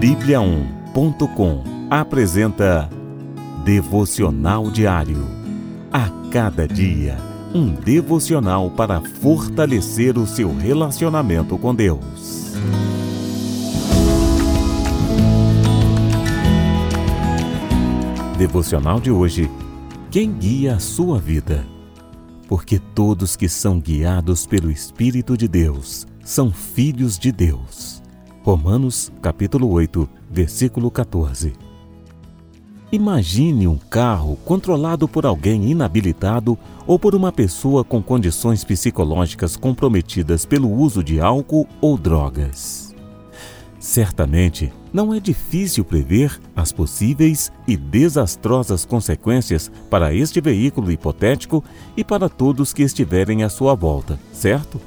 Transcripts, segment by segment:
Bíblia1.com apresenta Devocional Diário. A cada dia, um devocional para fortalecer o seu relacionamento com Deus. Devocional de hoje. Quem guia a sua vida? Porque todos que são guiados pelo Espírito de Deus são filhos de Deus. Romanos, capítulo 8, versículo 14. Imagine um carro controlado por alguém inabilitado ou por uma pessoa com condições psicológicas comprometidas pelo uso de álcool ou drogas. Certamente, não é difícil prever as possíveis e desastrosas consequências para este veículo hipotético e para todos que estiverem à sua volta, certo?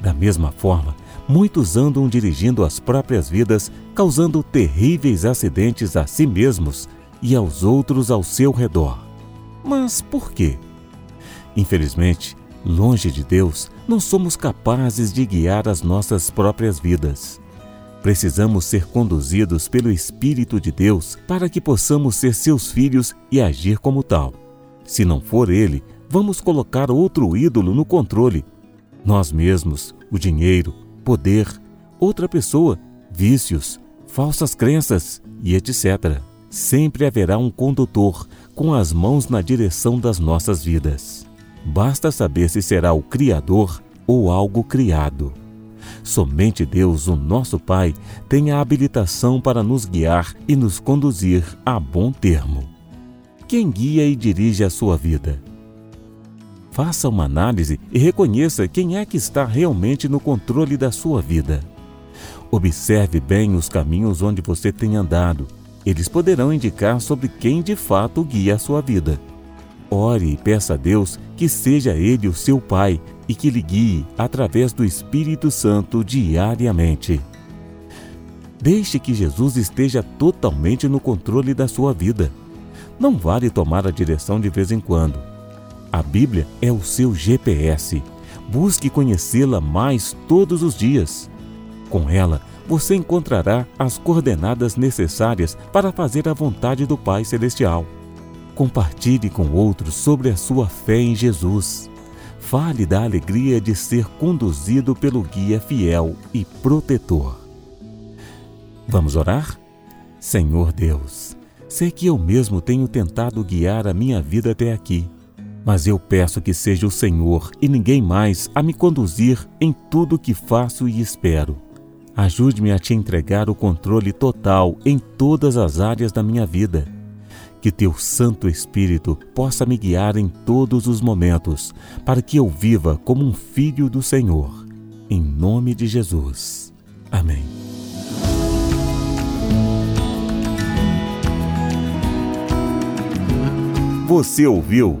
Da mesma forma, muitos andam dirigindo as próprias vidas, causando terríveis acidentes a si mesmos e aos outros ao seu redor. Mas por quê? Infelizmente, longe de Deus, não somos capazes de guiar as nossas próprias vidas. Precisamos ser conduzidos pelo Espírito de Deus para que possamos ser seus filhos e agir como tal. Se não for Ele, vamos colocar outro ídolo no controle. Nós mesmos, o dinheiro, poder, outra pessoa, vícios, falsas crenças e etc. Sempre haverá um condutor com as mãos na direção das nossas vidas. Basta saber se será o Criador ou algo criado. Somente Deus, o nosso Pai, tem a habilitação para nos guiar e nos conduzir a bom termo. Quem guia e dirige a sua vida? Faça uma análise e reconheça quem é que está realmente no controle da sua vida. Observe bem os caminhos onde você tem andado. Eles poderão indicar sobre quem de fato guia a sua vida. Ore e peça a Deus que seja Ele o seu Pai e que lhe guie através do Espírito Santo diariamente. Deixe que Jesus esteja totalmente no controle da sua vida. Não vale tomar a direção de vez em quando a Bíblia é o seu GPS. Busque conhecê-la mais todos os dias. Com ela, você encontrará as coordenadas necessárias para fazer a vontade do Pai Celestial. Compartilhe com outros sobre a sua fé em Jesus. Fale da alegria de ser conduzido pelo guia fiel e protetor. Vamos orar? Senhor Deus, sei que eu mesmo tenho tentado guiar a minha vida até aqui mas eu peço que seja o Senhor e ninguém mais a me conduzir em tudo que faço e espero. Ajude-me a te entregar o controle total em todas as áreas da minha vida. Que teu Santo Espírito possa me guiar em todos os momentos, para que eu viva como um filho do Senhor. Em nome de Jesus. Amém. Você ouviu?